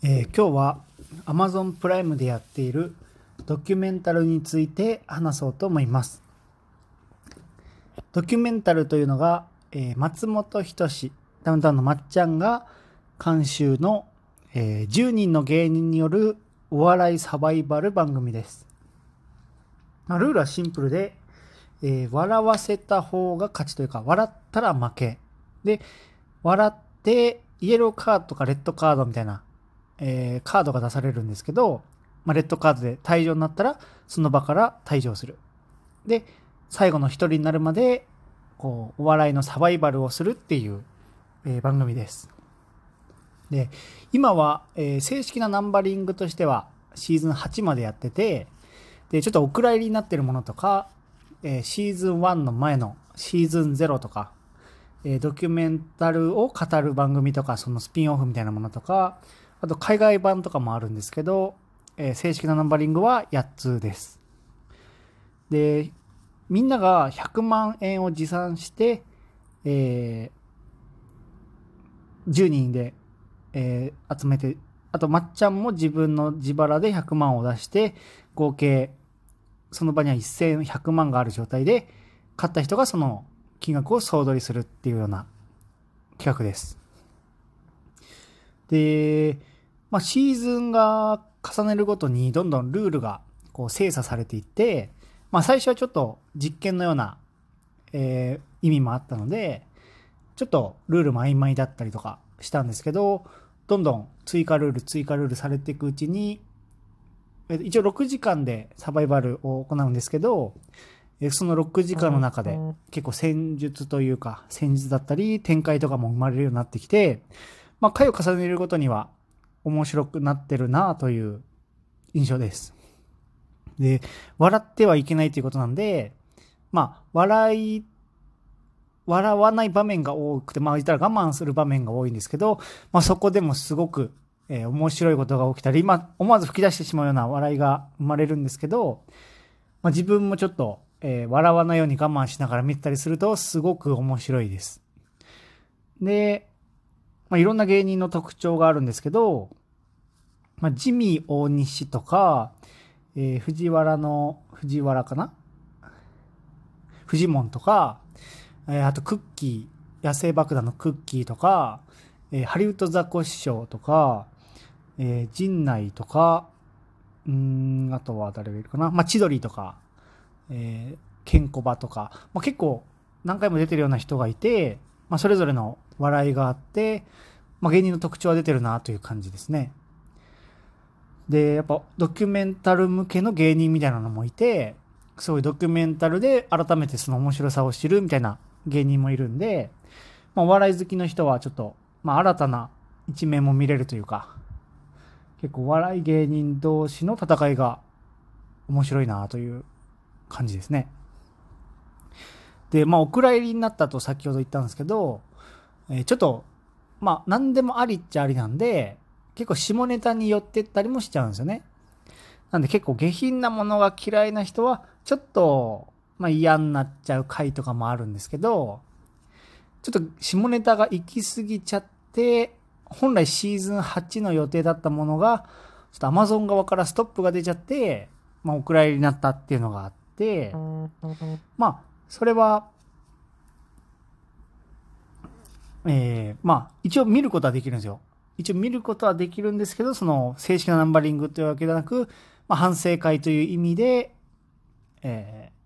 えー今日は Amazon プライムでやっているドキュメンタルについて話そうと思います。ドキュメンタルというのが、えー松本人志、ダウンタウンのまっちゃんが監修の、えー10人の芸人によるお笑いサバイバル番組です。まあルールはシンプルで、えー笑わせた方が勝ちというか、笑ったら負け。で、笑ってイエローカードとかレッドカードみたいな、えーカードが出されるんですけど、まあ、レッドカードで退場になったら、その場から退場する。で、最後の一人になるまで、こう、お笑いのサバイバルをするっていう、えー番組です。で、今は、えー正式なナンバリングとしては、シーズン8までやってて、で、ちょっとお蔵入りになってるものとか、えーシーズン1の前のシーズン0とか、えードキュメンタルを語る番組とか、そのスピンオフみたいなものとか、あと海外版とかもあるんですけど、えー正式なナンバリングは8つです。で、みんなが100万円を持参して、えー10人で、えー集めて、あとまっちゃんも自分の自腹で100万を出して、合計、その場には1100万がある状態で、勝った人がその金額を総取りするっていうような企画です。で、まあ、シーズンが重ねるごとにどんどんルールがこう精査されていって、まあ、最初はちょっと実験のような、えー意味もあったので、ちょっとルールも曖昧だったりとかしたんですけど、どんどん追加ルール、追加ルールされていくうちに、えー一応6時間でサバイバルを行うんですけど、えーその6時間の中で結構戦術というか、戦術だったり展開とかも生まれるようになってきて、まあ、回を重ねるごとには面白くなってるなという印象です。で、笑ってはいけないということなんで、まあ、笑い、笑わない場面が多くて、まあ言ったら我慢する場面が多いんですけど、まあそこでもすごく、えー面白いことが起きたり、まあ思わず吹き出してしまうような笑いが生まれるんですけど、まあ自分もちょっと、えー笑わないように我慢しながら見てたりするとすごく面白いです。で、まあいろんな芸人の特徴があるんですけど、まあジミー大西とか、えー藤原の、藤原かな？フジモンとか、えーあとクッキー、野生爆弾のクッキーとか、えーハリウッドザコシショウとか、えー陣内とか、うん、あとは誰がいるかな？まあ、千鳥とか、えーケンコバとか、まあ、結構何回も出てるような人がいて、まあ、それぞれの笑いがあって、まあ、芸人の特徴は出てるなという感じですね。で、やっぱドキュメンタル向けの芸人みたいなのもいて、すごいドキュメンタルで改めてその面白さを知るみたいな芸人もいるんで、まあ、お笑い好きの人はちょっと、まあ、新たな一面も見れるというか、結構笑い芸人同士の戦いが面白いなという感じですね。で、まあ、お蔵入りになったと先ほど言ったんですけど、えーちょっと、まあ、何でもありっちゃありなんで、結構下ネタに寄ってったりもしちゃうんですよね。なんで結構下品なものが嫌いな人は、ちょっと、まあ嫌になっちゃう回とかもあるんですけど、ちょっと下ネタが行き過ぎちゃって、本来シーズン8の予定だったものが、ちょっと Amazon 側からストップが出ちゃって、まあお蔵入りになったっていうのがあって、まあ、それは、えーまあ、一応見ることはできるんですよ。一応見ることはできるんですけど、その正式なナンバリングというわけではなく、まあ、反省会という意味で、えー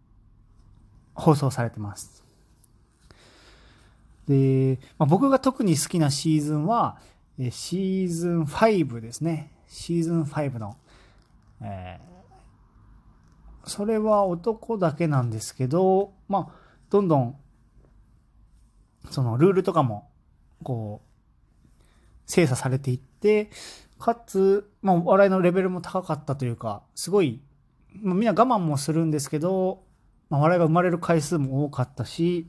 放送されてます。で、まあ、僕が特に好きなシーズンは、シーズン5ですね。シーズン5の、えーそれは男だけなんですけど、まあ、どんどん、そのルールとかも、こう、精査されていって、かつ、まあ、笑いのレベルも高かったというか、すごい、まあ、みんな我慢もするんですけど、まあ、笑いが生まれる回数も多かったし、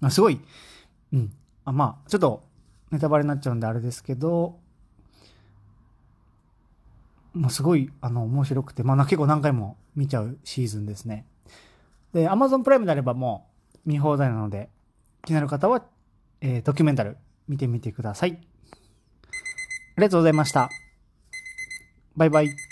まあ、すごい、うん。あまあ、ちょっと、ネタバレになっちゃうんであれですけど、もうすごい、あの、面白くて、まあ、結構何回も見ちゃうシーズンですね。で、Amazon プライムであればもう見放題なので、気になる方は、えードキュメンタル見てみてください。ありがとうございました。バイバイ。